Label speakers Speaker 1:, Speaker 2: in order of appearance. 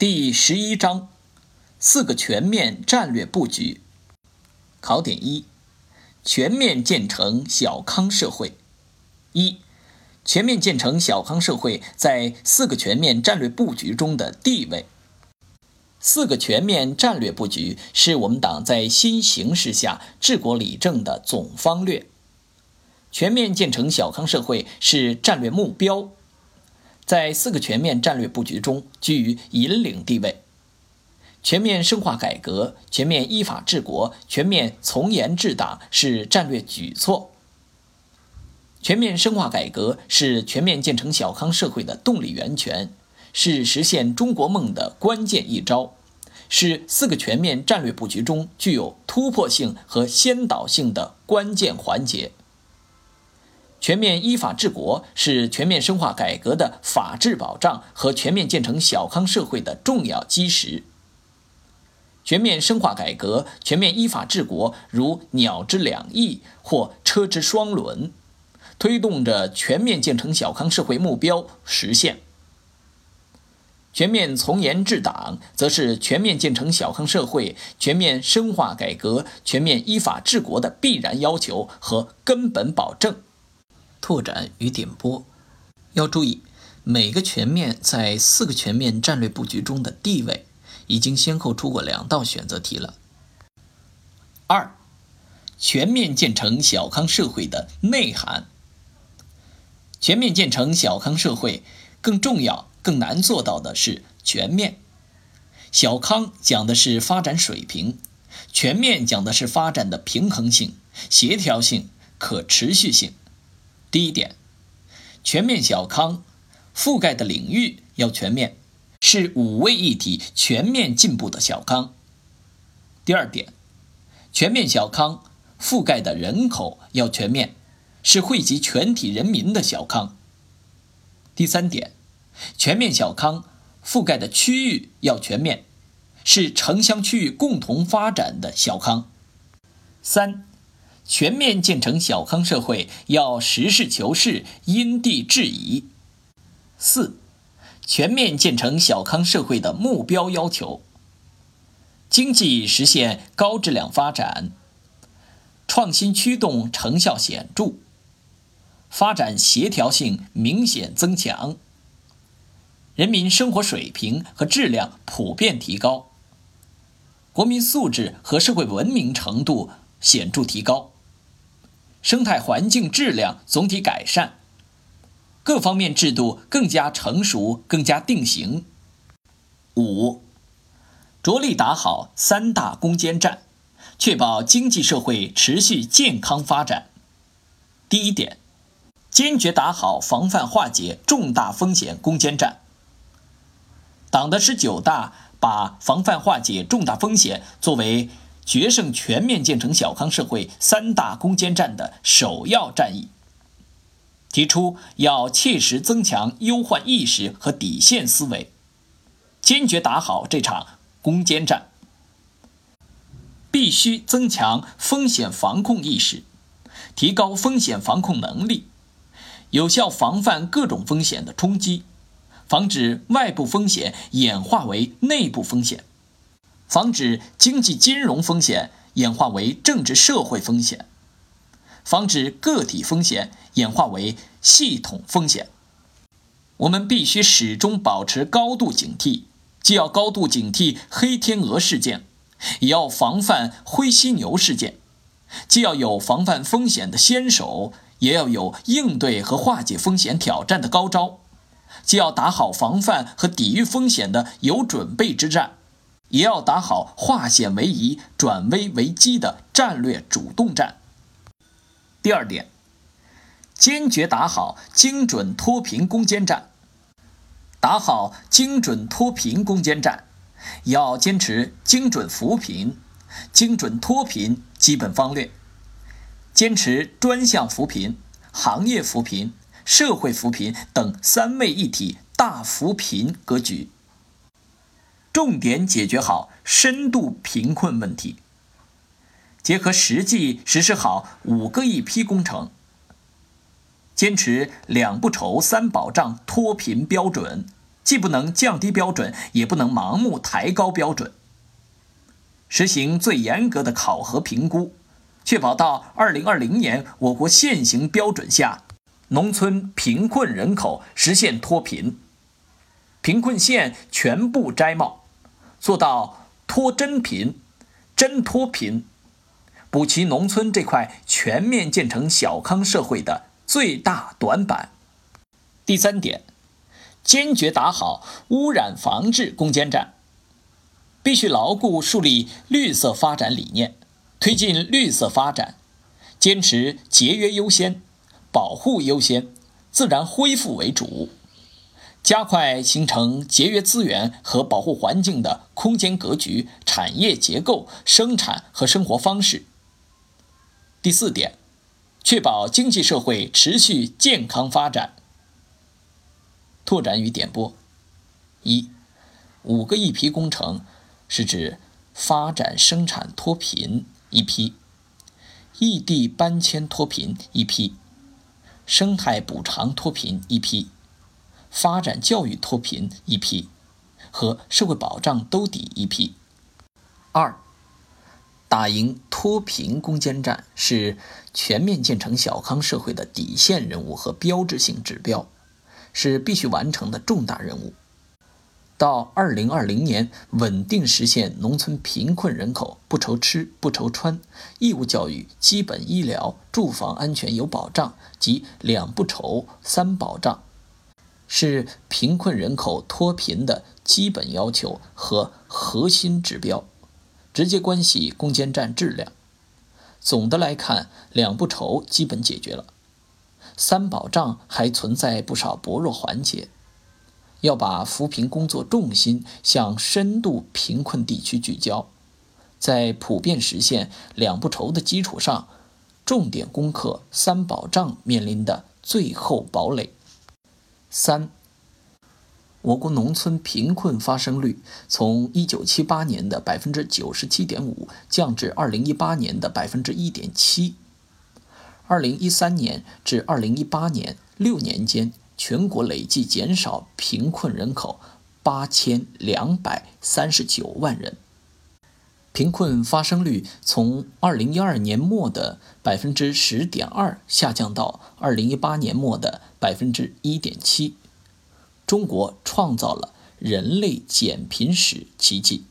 Speaker 1: 第十一章，四个全面战略布局。考点一：全面建成小康社会。一、全面建成小康社会在四个全面战略布局中的地位。四个全面战略布局是我们党在新形势下治国理政的总方略。全面建成小康社会是战略目标。在四个全面战略布局中居于引领地位。全面深化改革、全面依法治国、全面从严治党是战略举措。全面深化改革是全面建成小康社会的动力源泉，是实现中国梦的关键一招，是四个全面战略布局中具有突破性和先导性的关键环节。全面依法治国是全面深化改革的法治保障和全面建成小康社会的重要基石。全面深化改革、全面依法治国如鸟之两翼或车之双轮，推动着全面建成小康社会目标实现。全面从严治党，则是全面建成小康社会、全面深化改革、全面依法治国的必然要求和根本保证。拓展与点拨，要注意每个全面在四个全面战略布局中的地位，已经先后出过两道选择题了。二，全面建成小康社会的内涵。全面建成小康社会，更重要、更难做到的是全面。小康讲的是发展水平，全面讲的是发展的平衡性、协调性、可持续性。第一点，全面小康覆盖的领域要全面，是五位一体、全面进步的小康。第二点，全面小康覆盖的人口要全面，是惠及全体人民的小康。第三点，全面小康覆盖的区域要全面，是城乡区域共同发展的小康。三。全面建成小康社会要实事求是、因地制宜。四、全面建成小康社会的目标要求：经济实现高质量发展，创新驱动成效显著，发展协调性明显增强，人民生活水平和质量普遍提高，国民素质和社会文明程度显著提高。生态环境质量总体改善，各方面制度更加成熟、更加定型。五，着力打好三大攻坚战，确保经济社会持续健康发展。第一点，坚决打好防范化解重大风险攻坚战。党的十九大把防范化解重大风险作为。决胜全面建成小康社会三大攻坚战的首要战役，提出要切实增强忧患意识和底线思维，坚决打好这场攻坚战。必须增强风险防控意识，提高风险防控能力，有效防范各种风险的冲击，防止外部风险演化为内部风险。防止经济金融风险演化为政治社会风险，防止个体风险演化为系统风险。我们必须始终保持高度警惕，既要高度警惕黑天鹅事件，也要防范灰犀牛事件；既要有防范风险的先手，也要有应对和化解风险挑战的高招；既要打好防范和抵御风险的有准备之战。也要打好化险为夷、转危为机的战略主动战。第二点，坚决打好精准脱贫攻坚战。打好精准脱贫攻坚战，要坚持精准扶贫、精准脱贫基本方略，坚持专项扶贫、行业扶贫、社会扶贫等三位一体大扶贫格局。重点解决好深度贫困问题，结合实际实施好五个一批工程，坚持两不愁三保障脱贫标准，既不能降低标准，也不能盲目抬高标准。实行最严格的考核评估，确保到二零二零年我国现行标准下，农村贫困人口实现脱贫，贫困县全部摘帽，做到脱真贫、真脱贫，补齐农村这块全面建成小康社会的最大短板。第三点，坚决打好污染防治攻坚战。必须牢固树立绿色发展理念，推进绿色发展，坚持节约优先、保护优先、自然恢复为主，加快形成节约资源和保护环境的空间格局、产业结构、生产和生活方式。第四点，确保经济社会持续健康发展。拓展与点拨：一，五个一批工程。是指发展生产脱贫一批，异地搬迁脱贫一批，生态补偿脱贫一批，发展教育脱贫一批，和社会保障兜底一批。二，打赢脱贫攻坚战是全面建成小康社会的底线任务和标志性指标，是必须完成的重大任务。到二零二零年，稳定实现农村贫困人口不愁吃不愁穿，义务教育、基本医疗、住房安全有保障及两不愁三保障，是贫困人口脱贫的基本要求和核心指标，直接关系攻坚战质量。总的来看，两不愁基本解决了，三保障还存在不少薄弱环节。要把扶贫工作重心向深度贫困地区聚焦，在普遍实现两不愁的基础上，重点攻克三保障面临的最后堡垒。三，我国农村贫困发生率从一九七八年的百分之九十七点五降至二零一八年的百分之一点七，二零一三年至二零一八年六年间。全国累计减少贫困人口八千两百三十九万人，贫困发生率从二零一二年末的百分之十点二下降到二零一八年末的百分之一点七，中国创造了人类减贫史奇迹。